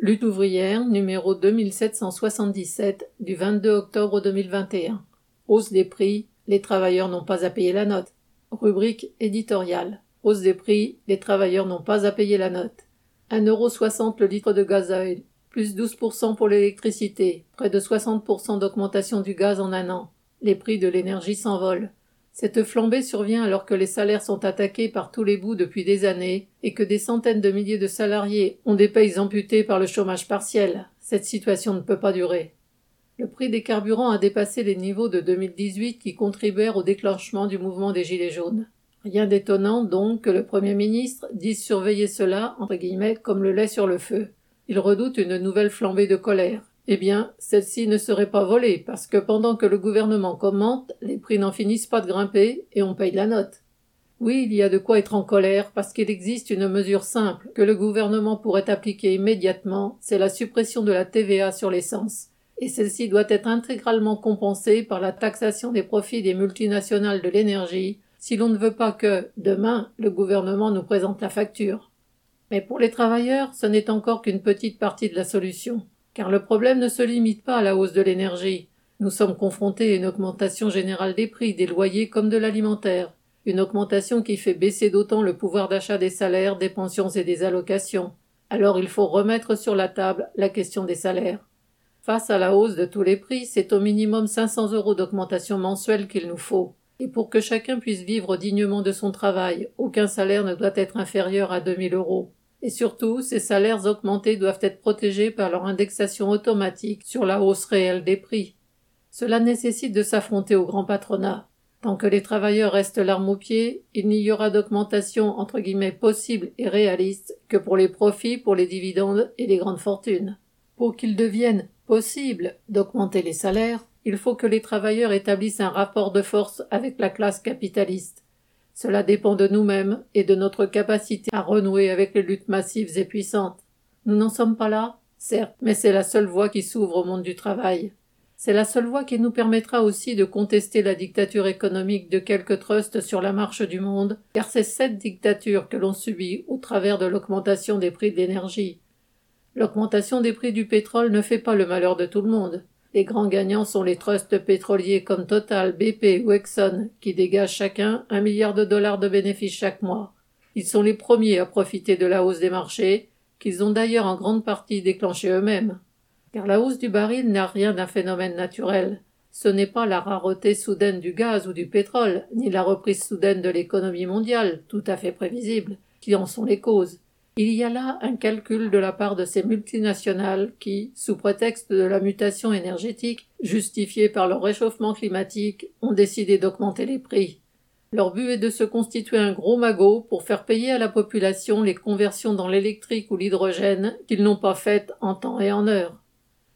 Lutte ouvrière numéro 2777 du 22 octobre 2021. Hausse des prix, les travailleurs n'ont pas à payer la note. Rubrique éditoriale. Hausse des prix, les travailleurs n'ont pas à payer la note. 1,60€ le litre de gasoil, plus 12% pour l'électricité, près de 60% d'augmentation du gaz en un an. Les prix de l'énergie s'envolent. Cette flambée survient alors que les salaires sont attaqués par tous les bouts depuis des années et que des centaines de milliers de salariés ont des payes amputées par le chômage partiel. Cette situation ne peut pas durer. Le prix des carburants a dépassé les niveaux de 2018 qui contribuèrent au déclenchement du mouvement des Gilets jaunes. Rien d'étonnant donc que le Premier ministre dise surveiller cela, entre guillemets, comme le lait sur le feu. Il redoute une nouvelle flambée de colère. Eh bien, celle-ci ne serait pas volée, parce que pendant que le gouvernement commente, les prix n'en finissent pas de grimper et on paye la note. Oui, il y a de quoi être en colère, parce qu'il existe une mesure simple que le gouvernement pourrait appliquer immédiatement, c'est la suppression de la TVA sur l'essence. Et celle-ci doit être intégralement compensée par la taxation des profits des multinationales de l'énergie, si l'on ne veut pas que, demain, le gouvernement nous présente la facture. Mais pour les travailleurs, ce n'est encore qu'une petite partie de la solution. Car le problème ne se limite pas à la hausse de l'énergie. Nous sommes confrontés à une augmentation générale des prix, des loyers comme de l'alimentaire. Une augmentation qui fait baisser d'autant le pouvoir d'achat des salaires, des pensions et des allocations. Alors il faut remettre sur la table la question des salaires. Face à la hausse de tous les prix, c'est au minimum 500 euros d'augmentation mensuelle qu'il nous faut. Et pour que chacun puisse vivre dignement de son travail, aucun salaire ne doit être inférieur à 2000 euros. Et surtout, ces salaires augmentés doivent être protégés par leur indexation automatique sur la hausse réelle des prix. Cela nécessite de s'affronter au grand patronat. Tant que les travailleurs restent l'arme au pied, il n'y aura d'augmentation entre guillemets possible et réaliste que pour les profits, pour les dividendes et les grandes fortunes. Pour qu'il devienne possible d'augmenter les salaires, il faut que les travailleurs établissent un rapport de force avec la classe capitaliste. Cela dépend de nous-mêmes et de notre capacité à renouer avec les luttes massives et puissantes. Nous n'en sommes pas là, certes, mais c'est la seule voie qui s'ouvre au monde du travail. C'est la seule voie qui nous permettra aussi de contester la dictature économique de quelques trusts sur la marche du monde, car c'est cette dictature que l'on subit au travers de l'augmentation des prix de l'énergie. L'augmentation des prix du pétrole ne fait pas le malheur de tout le monde. Les grands gagnants sont les trusts pétroliers comme Total, BP ou Exxon, qui dégagent chacun un milliard de dollars de bénéfices chaque mois. Ils sont les premiers à profiter de la hausse des marchés, qu'ils ont d'ailleurs en grande partie déclenchée eux-mêmes. Car la hausse du baril n'a rien d'un phénomène naturel. Ce n'est pas la rareté soudaine du gaz ou du pétrole, ni la reprise soudaine de l'économie mondiale, tout à fait prévisible, qui en sont les causes. Il y a là un calcul de la part de ces multinationales qui, sous prétexte de la mutation énergétique, justifiée par le réchauffement climatique, ont décidé d'augmenter les prix. Leur but est de se constituer un gros magot pour faire payer à la population les conversions dans l'électrique ou l'hydrogène qu'ils n'ont pas faites en temps et en heure.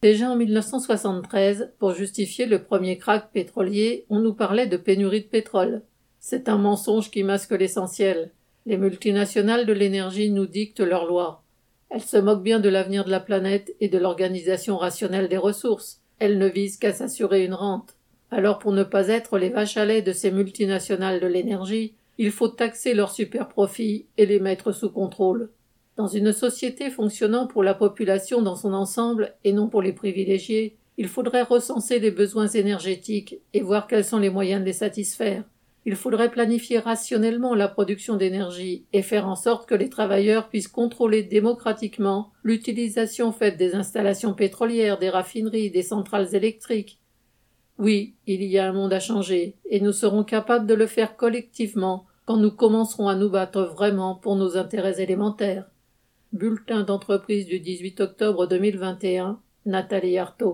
Déjà en 1973, pour justifier le premier krach pétrolier, on nous parlait de pénurie de pétrole. C'est un mensonge qui masque l'essentiel. Les multinationales de l'énergie nous dictent leurs lois. Elles se moquent bien de l'avenir de la planète et de l'organisation rationnelle des ressources. Elles ne visent qu'à s'assurer une rente. Alors pour ne pas être les vaches à lait de ces multinationales de l'énergie, il faut taxer leurs superprofits et les mettre sous contrôle. Dans une société fonctionnant pour la population dans son ensemble et non pour les privilégiés, il faudrait recenser les besoins énergétiques et voir quels sont les moyens de les satisfaire. Il faudrait planifier rationnellement la production d'énergie et faire en sorte que les travailleurs puissent contrôler démocratiquement l'utilisation faite des installations pétrolières, des raffineries, des centrales électriques. Oui, il y a un monde à changer, et nous serons capables de le faire collectivement quand nous commencerons à nous battre vraiment pour nos intérêts élémentaires. Bulletin d'entreprise du 18 octobre 2021, Nathalie Artaud.